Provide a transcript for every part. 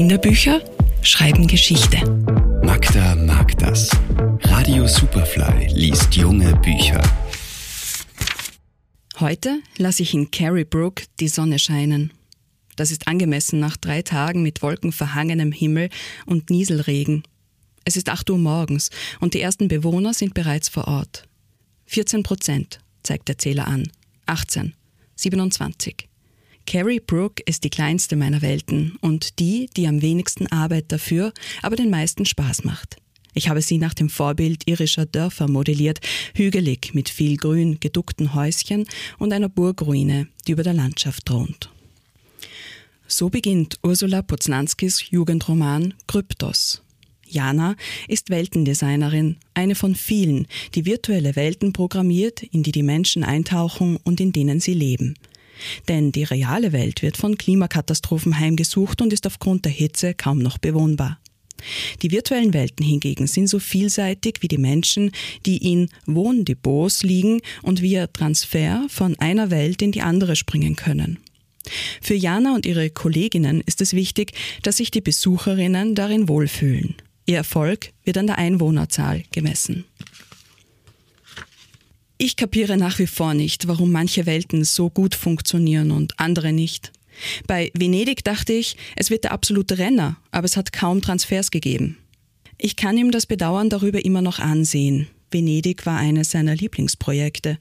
Kinderbücher schreiben Geschichte. Magda mag das. Radio Superfly liest junge Bücher. Heute lasse ich in Carrie Brook die Sonne scheinen. Das ist angemessen nach drei Tagen mit wolkenverhangenem Himmel und Nieselregen. Es ist 8 Uhr morgens und die ersten Bewohner sind bereits vor Ort. 14 Prozent, zeigt der Zähler an. 18, 27. Carrie Brook ist die kleinste meiner Welten und die, die am wenigsten Arbeit dafür, aber den meisten Spaß macht. Ich habe sie nach dem Vorbild irischer Dörfer modelliert, hügelig mit viel Grün, geduckten Häuschen und einer Burgruine, die über der Landschaft thront. So beginnt Ursula Poznanskis Jugendroman Kryptos. Jana ist Weltendesignerin, eine von vielen, die virtuelle Welten programmiert, in die die Menschen eintauchen und in denen sie leben. Denn die reale Welt wird von Klimakatastrophen heimgesucht und ist aufgrund der Hitze kaum noch bewohnbar. Die virtuellen Welten hingegen sind so vielseitig wie die Menschen, die in Wohndepots liegen und via Transfer von einer Welt in die andere springen können. Für Jana und ihre Kolleginnen ist es wichtig, dass sich die Besucherinnen darin wohlfühlen. Ihr Erfolg wird an der Einwohnerzahl gemessen. Ich kapiere nach wie vor nicht, warum manche Welten so gut funktionieren und andere nicht. Bei Venedig dachte ich, es wird der absolute Renner, aber es hat kaum Transfers gegeben. Ich kann ihm das Bedauern darüber immer noch ansehen. Venedig war eines seiner Lieblingsprojekte.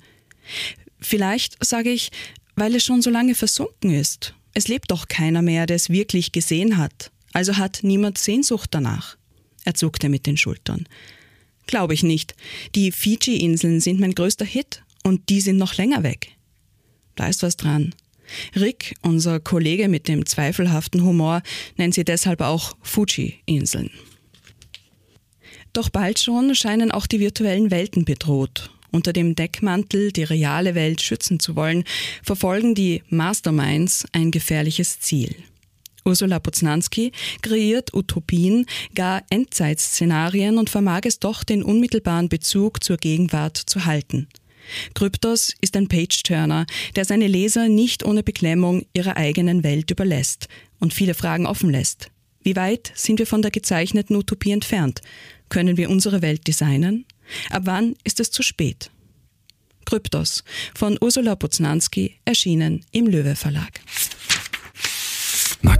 Vielleicht sage ich, weil es schon so lange versunken ist. Es lebt doch keiner mehr, der es wirklich gesehen hat. Also hat niemand Sehnsucht danach. Er zuckte mit den Schultern. Glaube ich nicht. Die Fiji-Inseln sind mein größter Hit und die sind noch länger weg. Da ist was dran. Rick, unser Kollege mit dem zweifelhaften Humor, nennt sie deshalb auch Fuji-Inseln. Doch bald schon scheinen auch die virtuellen Welten bedroht. Unter dem Deckmantel, die reale Welt schützen zu wollen, verfolgen die Masterminds ein gefährliches Ziel. Ursula Poznanski kreiert Utopien, gar Endzeitszenarien und vermag es doch, den unmittelbaren Bezug zur Gegenwart zu halten. Kryptos ist ein Page-Turner, der seine Leser nicht ohne Beklemmung ihrer eigenen Welt überlässt und viele Fragen offen lässt. Wie weit sind wir von der gezeichneten Utopie entfernt? Können wir unsere Welt designen? Ab wann ist es zu spät? Kryptos von Ursula Poznanski erschienen im Löwe Verlag.